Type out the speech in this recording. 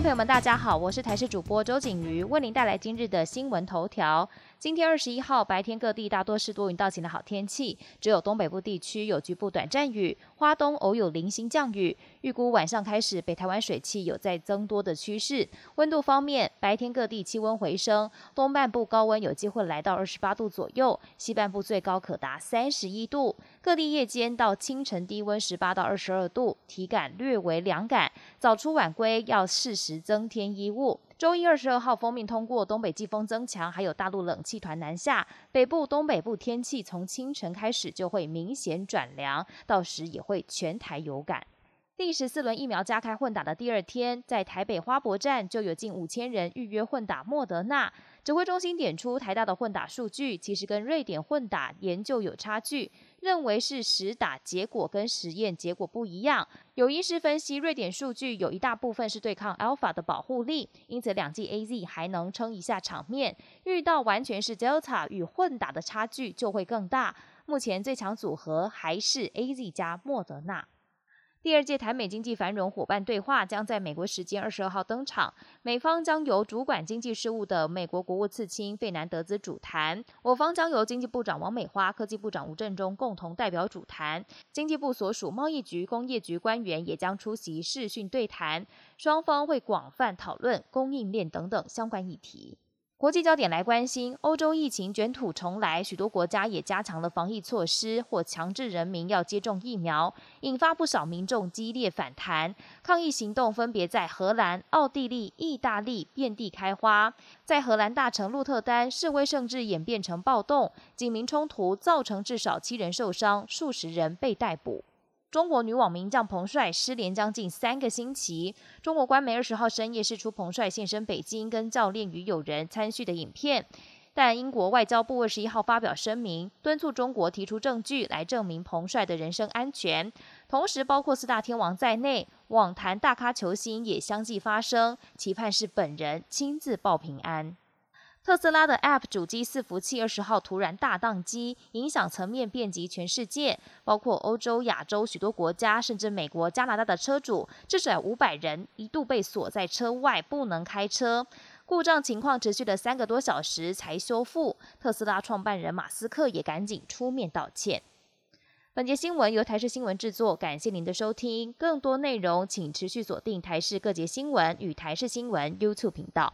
朋友们，大家好，我是台视主播周景瑜，为您带来今日的新闻头条。今天二十一号白天各地大多是多云到晴的好天气，只有东北部地区有局部短暂雨，花东偶有零星降雨。预估晚上开始，北台湾水汽有在增多的趋势。温度方面，白天各地气温回升，东半部高温有机会来到二十八度左右，西半部最高可达三十一度。各地夜间到清晨低温十八到二十二度，体感略为凉感，早出晚归要适时增添衣物。周一二十二号封面通过，东北季风增强，还有大陆冷气团南下，北部、东北部天气从清晨开始就会明显转凉，到时也会全台有感。第十四轮疫苗加开混打的第二天，在台北花博站就有近五千人预约混打莫德纳。指挥中心点出，台大的混打数据其实跟瑞典混打研究有差距，认为是实打结果跟实验结果不一样。有医师分析，瑞典数据有一大部分是对抗 Alpha 的保护力，因此两剂 AZ 还能撑一下场面。遇到完全是 Delta 与混打的差距就会更大。目前最强组合还是 AZ 加莫德纳。第二届台美经济繁荣伙伴对话将在美国时间二十二号登场，美方将由主管经济事务的美国国务次卿费南德兹主谈，我方将由经济部长王美花、科技部长吴振中共同代表主谈，经济部所属贸易局、工业局官员也将出席视讯对谈，双方会广泛讨论供应链等等相关议题。国际焦点来关心，欧洲疫情卷土重来，许多国家也加强了防疫措施或强制人民要接种疫苗，引发不少民众激烈反弹。抗议行动分别在荷兰、奥地利、意大利遍地开花。在荷兰大城鹿特丹，示威甚至演变成暴动，警民冲突造成至少七人受伤，数十人被逮捕。中国女网名将彭帅失联将近三个星期。中国官媒二十号深夜释出彭帅现身北京跟教练与友人参叙的影片，但英国外交部二十一号发表声明，敦促中国提出证据来证明彭帅的人身安全。同时，包括四大天王在内，网坛大咖球星也相继发声，期盼是本人亲自报平安。特斯拉的 App 主机伺服器二十号突然大宕机，影响层面遍及全世界，包括欧洲、亚洲许多国家，甚至美国、加拿大的车主，至少五百人一度被锁在车外，不能开车。故障情况持续了三个多小时才修复。特斯拉创办人马斯克也赶紧出面道歉。本节新闻由台视新闻制作，感谢您的收听。更多内容请持续锁定台视各节新闻与台视新闻 YouTube 频道。